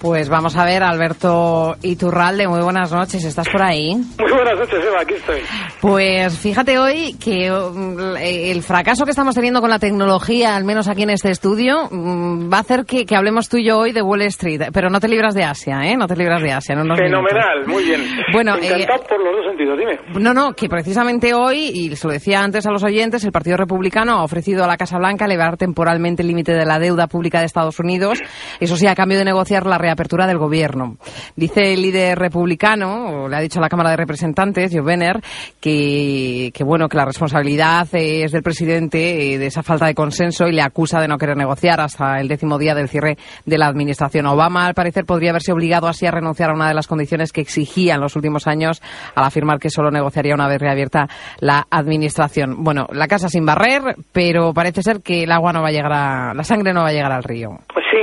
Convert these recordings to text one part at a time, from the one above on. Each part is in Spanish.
Pues vamos a ver, Alberto Iturralde, muy buenas noches, ¿estás por ahí? Muy buenas noches, Eva, aquí estoy. Pues fíjate hoy que mm, el fracaso que estamos teniendo con la tecnología, al menos aquí en este estudio, mm, va a hacer que, hablemos tú y yo hoy de Wall Street, pero no te libras de Asia, ¿eh? No te libras de Asia. No Fenomenal, muy bien. Bueno, Encantado por los dos sentidos, dime. No, no, que precisamente hoy, y se lo decía antes a los oyentes, el Partido Republicano ha ofrecido a la Casa Blanca elevar temporalmente el límite de la deuda pública de Estados Unidos, eso sí, a cambio de negociar la apertura del gobierno. Dice el líder republicano, o le ha dicho a la Cámara de Representantes, Joe Benner, que, que bueno, que la responsabilidad es del presidente eh, de esa falta de consenso y le acusa de no querer negociar hasta el décimo día del cierre de la administración. Obama, al parecer, podría haberse obligado así a renunciar a una de las condiciones que exigía en los últimos años al afirmar que solo negociaría una vez reabierta la administración. Bueno, la casa sin barrer, pero parece ser que el agua no va a llegar a, la sangre no va a llegar al río. Pues sí,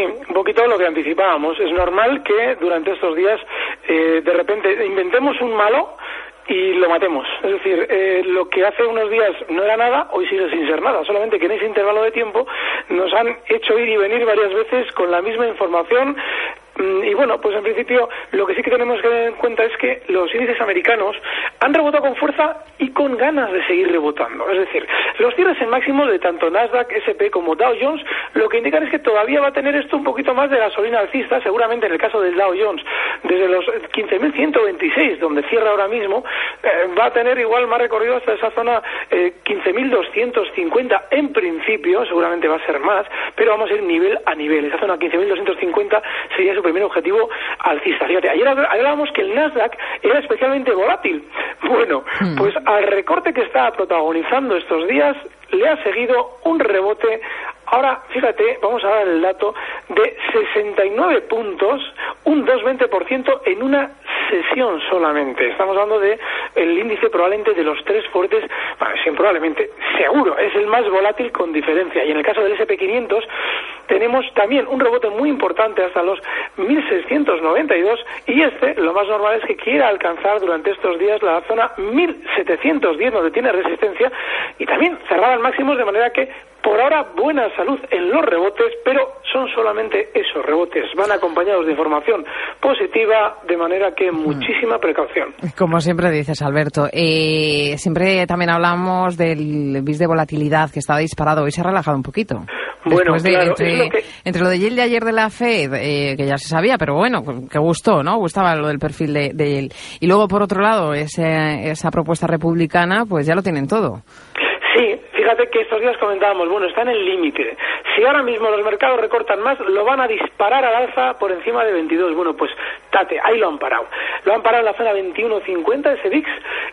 poquito lo que anticipábamos. Es normal que durante estos días eh, de repente inventemos un malo y lo matemos. Es decir, eh, lo que hace unos días no era nada, hoy sigue sin ser nada. Solamente que en ese intervalo de tiempo nos han hecho ir y venir varias veces con la misma información y bueno, pues en principio lo que sí que tenemos que tener en cuenta es que los índices americanos han rebotado con fuerza y con ganas de seguir rebotando. Es decir, los cierres en máximo de tanto Nasdaq, SP como Dow Jones lo que indican es que todavía va a tener esto un poquito más de gasolina alcista, seguramente en el caso del Dow Jones, desde los 15.126, donde cierra ahora mismo, eh, va a tener igual más recorrido hasta esa zona eh, 15.250 en principio, seguramente va a ser más, pero vamos a ir nivel a nivel. Esa zona 15.250 sería su primer objetivo alcista. Fíjate, ayer hablábamos que el Nasdaq era especialmente volátil. Bueno, hmm. pues al recorte que está protagonizando estos días le ha seguido un rebote Ahora, fíjate, vamos a dar el dato de 69 puntos, un 2,20% en una sesión solamente. Estamos hablando de el índice probablemente de los tres fuertes, bueno, sí, probablemente, seguro, es el más volátil con diferencia. Y en el caso del SP500 tenemos también un rebote muy importante hasta los 1.692 y este, lo más normal es que quiera alcanzar durante estos días la zona 1.710 donde tiene resistencia y también cerrar al máximo de manera que por ahora, buena salud en los rebotes, pero son solamente esos rebotes. Van acompañados de información positiva, de manera que mm. muchísima precaución. Como siempre dices, Alberto. Eh, siempre también hablamos del bis de volatilidad que estaba disparado. y se ha relajado un poquito. Bueno, claro, entre, lo de Yale de ayer de la FED, eh, que ya se sabía, pero bueno, que gustó, ¿no? Gustaba lo del perfil de, de Y luego, por otro lado, esa propuesta republicana, pues ya lo tienen todo. Sí, fíjate que estos días comentábamos, bueno, está en el límite. Si ahora mismo los mercados recortan más, lo van a disparar al alza por encima de 22. Bueno, pues ahí lo han parado. Lo han parado en la zona 21.50 ese VIX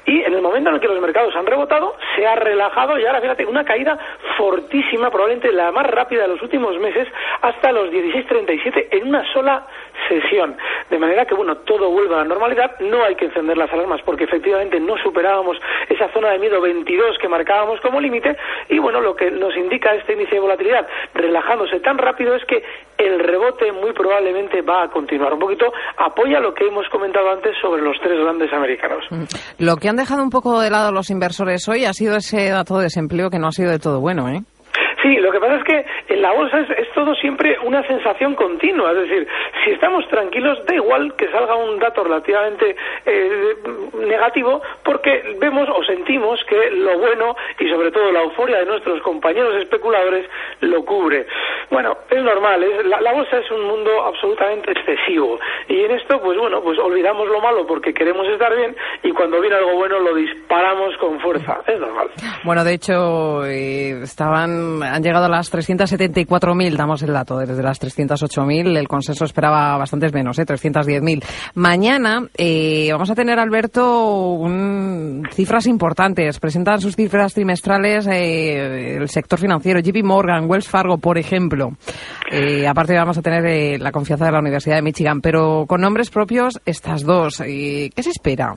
y en el momento en el que los mercados han rebotado, se ha relajado y ahora fíjate, una caída fortísima, probablemente la más rápida de los últimos meses, hasta los 16.37 en una sola sesión. De manera que, bueno, todo vuelve a la normalidad, no hay que encender las alarmas porque efectivamente no superábamos esa zona de miedo 22 que marcábamos como límite y, bueno, lo que nos indica este índice de volatilidad relajándose tan rápido es que el rebote muy probablemente va a continuar. Un poquito apoya lo que hemos comentado antes sobre los tres grandes americanos. Mm. Lo que han dejado un poco de lado los inversores hoy ha sido ese dato de desempleo que no ha sido de todo bueno, ¿eh? Sí, lo que pasa es que en la bolsa es, todo siempre una sensación continua. Es decir, si estamos tranquilos, da igual que salga un dato relativamente eh, negativo, porque vemos o sentimos que lo bueno y sobre todo la euforia de nuestros compañeros especuladores lo cubre. Bueno, es normal. la, bolsa es un mundo absolutamente excesivo. Y en esto, pues bueno, pues olvidamos lo malo porque queremos estar bien y cuando viene algo bueno lo disparamos con fuerza. Es normal. Bueno, de hecho, eh, estaban han llegado a las 374.000, damos el dato, desde las 308.000. El consenso esperaba bastantes menos, ¿eh? 310.000. Mañana eh, vamos a tener, Alberto, cifras importantes. Presentan sus cifras trimestrales eh, el sector financiero, JP Morgan, Wells Fargo, por ejemplo. Eh, aparte vamos a tener eh, la confianza de la Universidad de Michigan, pero con nombres propios estas dos. ¿Qué se espera?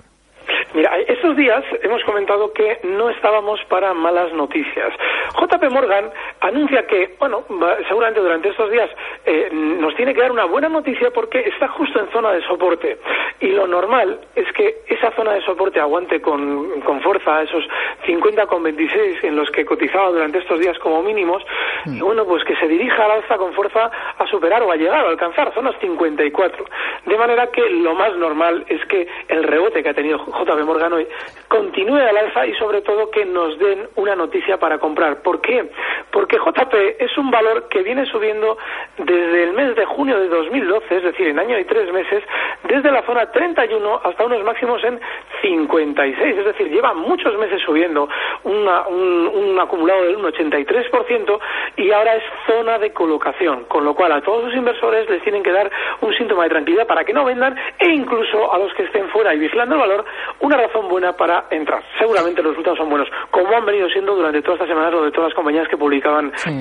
Estos días hemos comentado que no estábamos para malas noticias. JP Morgan anuncia que, bueno, seguramente durante estos días eh, nos tiene que dar una buena noticia porque está justo en zona de soporte. Y lo normal es que esa zona de soporte aguante con, con fuerza esos 50,26 en los que cotizaba durante estos días como mínimos. Y bueno, pues que se dirija al alza con fuerza a superar o a llegar o a alcanzar zonas 54. De manera que lo más normal es que el rebote que ha tenido JP Morgan hoy continúe al alza y sobre todo que nos den una noticia para comprar. ¿Por qué? Porque JP es un valor que viene subiendo desde el mes de junio de 2012, es decir, en año y tres meses, desde la zona 31 hasta unos máximos en 56, es decir, lleva muchos meses subiendo un, acumulado del 1,83% y ahora es zona de colocación, con lo cual a todos los inversores les tienen que dar un síntoma de tranquilidad para que no vendan e incluso a los que estén fuera y vigilando el valor, una razón buena para entrar. Seguramente los resultados son buenos, como han venido siendo durante todas estas semanas o de todas las compañías que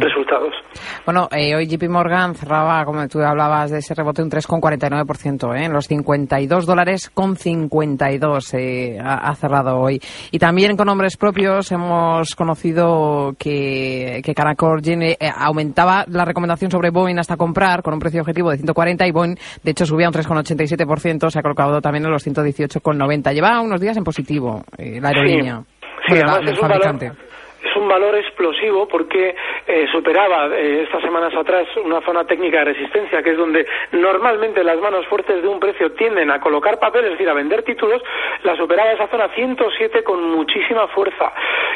resultados. Bueno, eh, hoy JP Morgan cerraba, como tú hablabas de ese rebote, un 3,49%, ¿eh? en los 52 dólares con 52 eh, ha, cerrado hoy. Y también con nombres propios hemos conocido que, que Caracol eh, aumentaba la recomendación sobre Boeing hasta comprar con un precio objetivo de 140 y Boeing, de hecho, subía un 3,87%, se ha colocado también en los 118,90. Lleva unos días en positivo eh, la aerolínea. Sí, es fabricante es un valor explosivo porque eh, superaba eh, estas semanas atrás una zona técnica de resistencia, que es donde normalmente las manos fuertes de un precio tienden a colocar papel, es decir, a vender títulos, la superaba esa zona 107 con muchísima fuerza.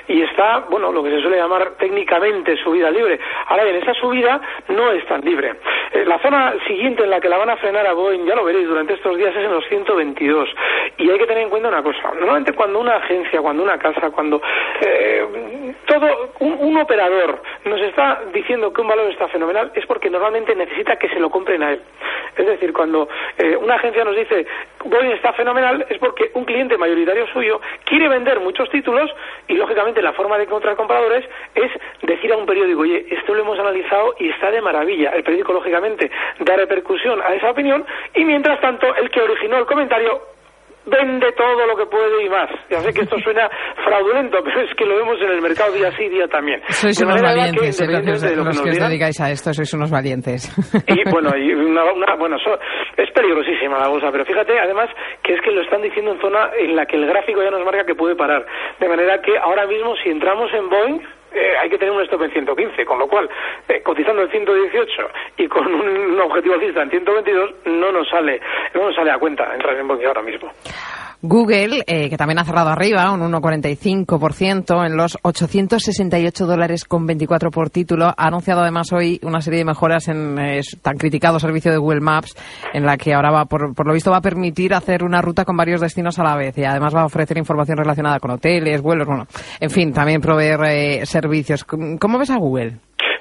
Y está, bueno, lo que se suele llamar técnicamente subida libre. Ahora bien, esa subida no es tan libre. Eh, la zona siguiente en la que la van a frenar a Boeing, ya lo veréis durante estos días, es en los 122. Y hay que tener en cuenta una cosa. Normalmente cuando una agencia, cuando una casa, cuando todo un, operador nos está diciendo que un valor está fenomenal es porque normalmente necesita que se lo compren a él. Es decir, cuando eh, una agencia nos dice Boeing está fenomenal es porque un cliente mayoritario suyo quiere vender muchos títulos y lógicamente la forma de encontrar compradores es decir a un periódico, oye, esto lo hemos analizado y está de maravilla. El periódico lógicamente da repercusión a esa opinión y mientras tanto el que originó el comentario vende todo lo que puede y más. Ya sé que esto suena fraudulento, pero es que lo vemos en el mercado día sí, día también. Sois unos valientes, eh, los, que, os dedicáis a esto, sois unos valientes. Y bueno, y una, bueno es peligrosísima la bolsa, pero fíjate además que es que lo están diciendo en zona en la que el gráfico ya nos marca que puede parar. De manera que ahora mismo si entramos en Boeing, eh, hay que tener un stop en 115, con lo cual, eh, cotizando en 118 y con un objetivo alcista en 122, no nos sale, no nos sale a cuenta entrar en Boeing ahora mismo. Google, eh, que también ha cerrado arriba, un 1,45% en los 868 dólares con 24 por título, ha anunciado además hoy una serie de mejoras en el tan criticado servicio de Google Maps, en la que ahora va, por, por, lo visto va a permitir hacer una ruta con varios destinos a la vez y además va a ofrecer información relacionada con hoteles, vuelos, bueno, en fin, también proveer eh, servicios. ¿Cómo ves a Google?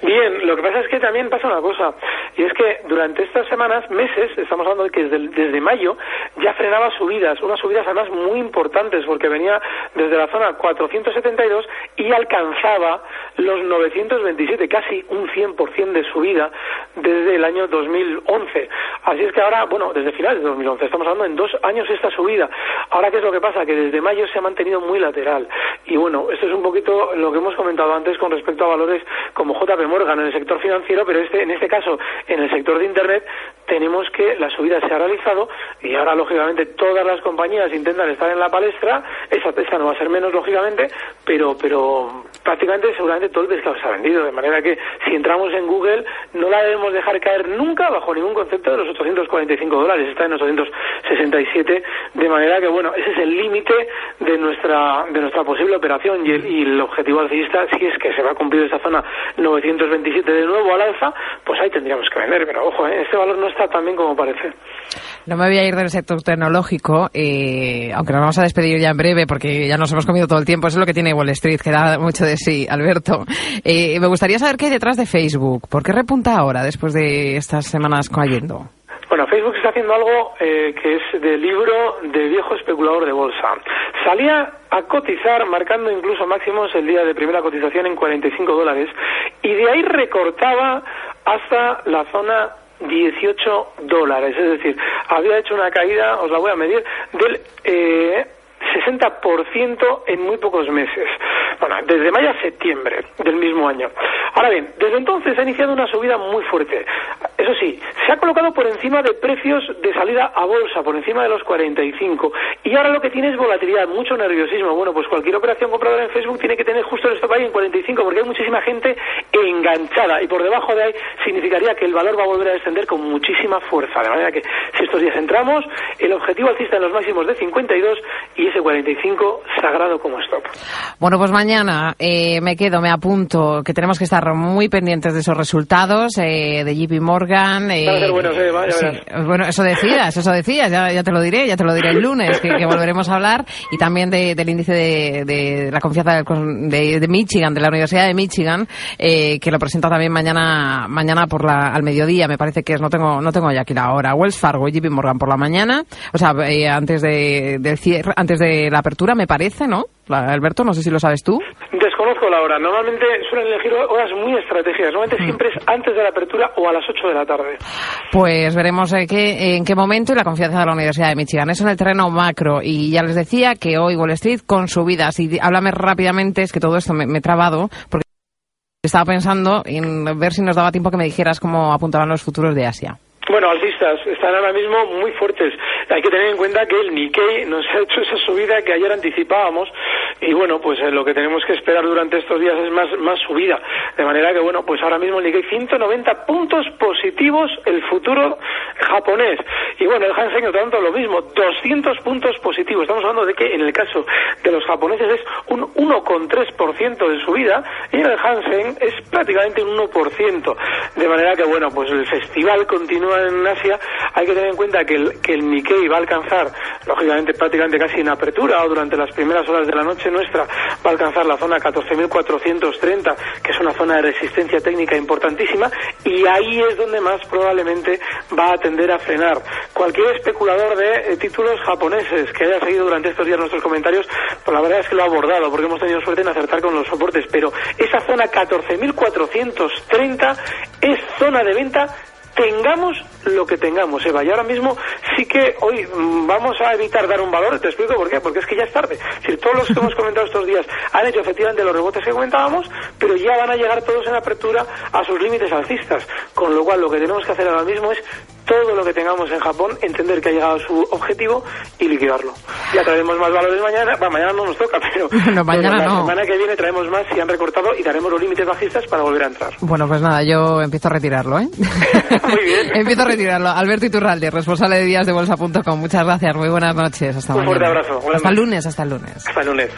Bien, lo que pasa es que también pasa una cosa, y es que durante estas semanas, meses, estamos hablando de que desde, mayo ya frenaba subidas, unas subidas además muy importantes, porque venía desde la zona 472 y alcanzaba los 927, casi un 100% de subida desde el año 2011. Así es que ahora, bueno, desde finales de 2011, estamos hablando en dos años esta subida. Ahora, ¿qué es lo que pasa? Que desde mayo se ha mantenido muy lateral. Y bueno, esto es un poquito lo que hemos comentado antes con respecto a valores como JP Morgan en el sector financiero, pero este, en este caso, en el sector de Internet, tenemos que la subida se ha realizado y ahora, lógicamente, todas las compañías intentan estar en la palestra. Esa, esta no va a ser menos, lógicamente, pero, pero prácticamente, seguramente, todo el pescado se ha vendido. De manera que, si entramos en Google, no la debemos dejar caer nunca bajo ningún concepto de los 845 dólares. Está en 867, de manera que, bueno, ese es el límite de nuestra, de nuestra posible operación y el, y el objetivo alcista, si es que se va a cumplir esa zona 900 227 de nuevo al alza, pues ahí tendríamos que vender. Pero ojo, ¿eh? este valor no está tan bien como parece. No me voy a ir del sector tecnológico, eh, aunque nos vamos a despedir ya en breve porque ya nos hemos comido todo el tiempo. Eso es lo que tiene Wall Street, que da mucho de sí, Alberto. Eh, me gustaría saber qué hay detrás de Facebook. ¿Por qué repunta ahora después de estas semanas cayendo? Bueno, Facebook está haciendo algo eh, que es de libro de viejo especulador de bolsa. Salía a cotizar, marcando incluso máximos el día de primera cotización en 45 dólares, y de ahí recortaba hasta la zona 18 dólares. Es decir, había hecho una caída, os la voy a medir, del eh, 60% en muy pocos meses. Bueno, desde mayo a septiembre del mismo año. Ahora bien, desde entonces ha iniciado una subida muy fuerte. Eso sí, se ha colocado por encima de precios de salida a bolsa, por encima de los 45. Y ahora lo que tiene es volatilidad, mucho nerviosismo. Bueno, pues cualquier operación compradora en Facebook tiene que tener justo el stop ahí en 45, porque hay muchísima gente enganchada. Y por debajo de ahí significaría que el valor va a volver a descender con muchísima fuerza. De manera que si estos días entramos, el objetivo alcista en los máximos de 52 y ese 45 sagrado como stop. Bueno, pues mañana eh, me quedo, me apunto, que tenemos que estar muy pendientes de esos resultados eh, de JP Morgan. Eh, a ser buenos, eh, bueno, eso decías, eso decías, ya, ya, te lo diré, ya te lo diré el lunes, que, que volveremos a hablar, y también de, del índice de, de la confianza de, de, Michigan, de la Universidad de Michigan, eh, que lo presenta también mañana mañana por la, al mediodía, me parece que es, no tengo no tengo ya aquí la hora, Wells Fargo y JP Morgan por la mañana, o sea, eh, antes de, del cierre, antes de la apertura, me parece, ¿no? Alberto, no sé si lo sabes tú. Desconozco la hora. Normalmente suelen elegir horas muy estratégicas. Normalmente mm. siempre es antes de la apertura o a las 8 de la tarde. Pues veremos eh, qué, en qué momento y la confianza de la Universidad de Michigan. Eso en el terreno macro. Y ya les decía que hoy Wall Street con subidas. Y háblame rápidamente, es que todo esto me, me he trabado, porque estaba pensando en ver si nos daba tiempo que me dijeras cómo apuntaban los futuros de Asia. Bueno, alcistas están ahora mismo muy fuertes. Hay que tener en cuenta que el Nikkei nos ha hecho esa subida que ayer anticipábamos y bueno, pues eh, lo que tenemos que esperar durante estos días es más, más subida. De manera que bueno, pues ahora mismo el Nikkei 190 puntos positivos el futuro japonés. Y bueno, el Hansen tanto lo mismo, 200 puntos positivos. Estamos hablando de que en el caso de los japoneses es un 1,3% de subida y en el Hansen es prácticamente un 1%. De manera que bueno, pues el festival continúa en Asia. Hay que tener en cuenta que el, que el Nikkei va a alcanzar, lógicamente prácticamente casi en apertura o durante las primeras horas de la noche nuestra, va a alcanzar la zona 14.430, que es una zona de resistencia técnica importantísima y ahí es donde más probablemente va a tender a frenar. Cualquier especulador de eh, títulos japoneses que haya seguido durante estos días nuestros comentarios, pues la verdad es que lo ha abordado, porque hemos tenido suerte en acertar con los soportes, pero esa zona 14.430 es zona de venta tengamos lo que tengamos, Eva. Y ahora mismo sí que hoy mm, vamos a evitar dar un valor, te explico por qué, porque es que ya es tarde. Si todos los que hemos comentado estos días han hecho efectivamente los rebotes que comentábamos, pero ya van a llegar todos en apertura a sus límites alcistas. Con lo cual lo que tenemos que hacer ahora mismo es todo lo que tengamos en Japón, entender que ha llegado a su objetivo y liquidarlo. Ya traeremos más valores mañana, bueno, mañana no nos toca, pero, mañana la semana que viene traemos más si han recortado y daremos los límites bajistas para volver a entrar. Bueno, pues nada, yo empiezo a retirarlo, ¿eh? muy bien. empiezo a retirarlo. Alberto Iturralde, responsable de días de bolsa.com. Muchas gracias, muy buenas noches. Hasta Un fuerte abrazo. hasta el lunes, hasta el lunes. Hasta el lunes.